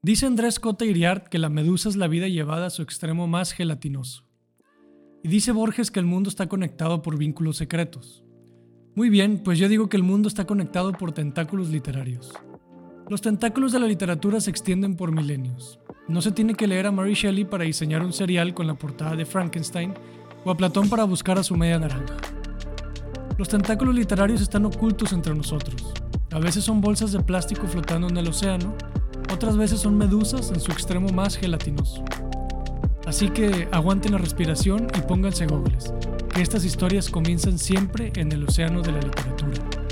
Dice Andrés Cota Iriart que la medusa es la vida llevada a su extremo más gelatinoso. Y dice Borges que el mundo está conectado por vínculos secretos. Muy bien, pues yo digo que el mundo está conectado por tentáculos literarios. Los tentáculos de la literatura se extienden por milenios. No se tiene que leer a Mary Shelley para diseñar un serial con la portada de Frankenstein o a Platón para buscar a su media naranja. Los tentáculos literarios están ocultos entre nosotros. A veces son bolsas de plástico flotando en el océano, otras veces son medusas en su extremo más gelatinoso. Así que aguanten la respiración y pónganse gogles, que estas historias comienzan siempre en el océano de la literatura.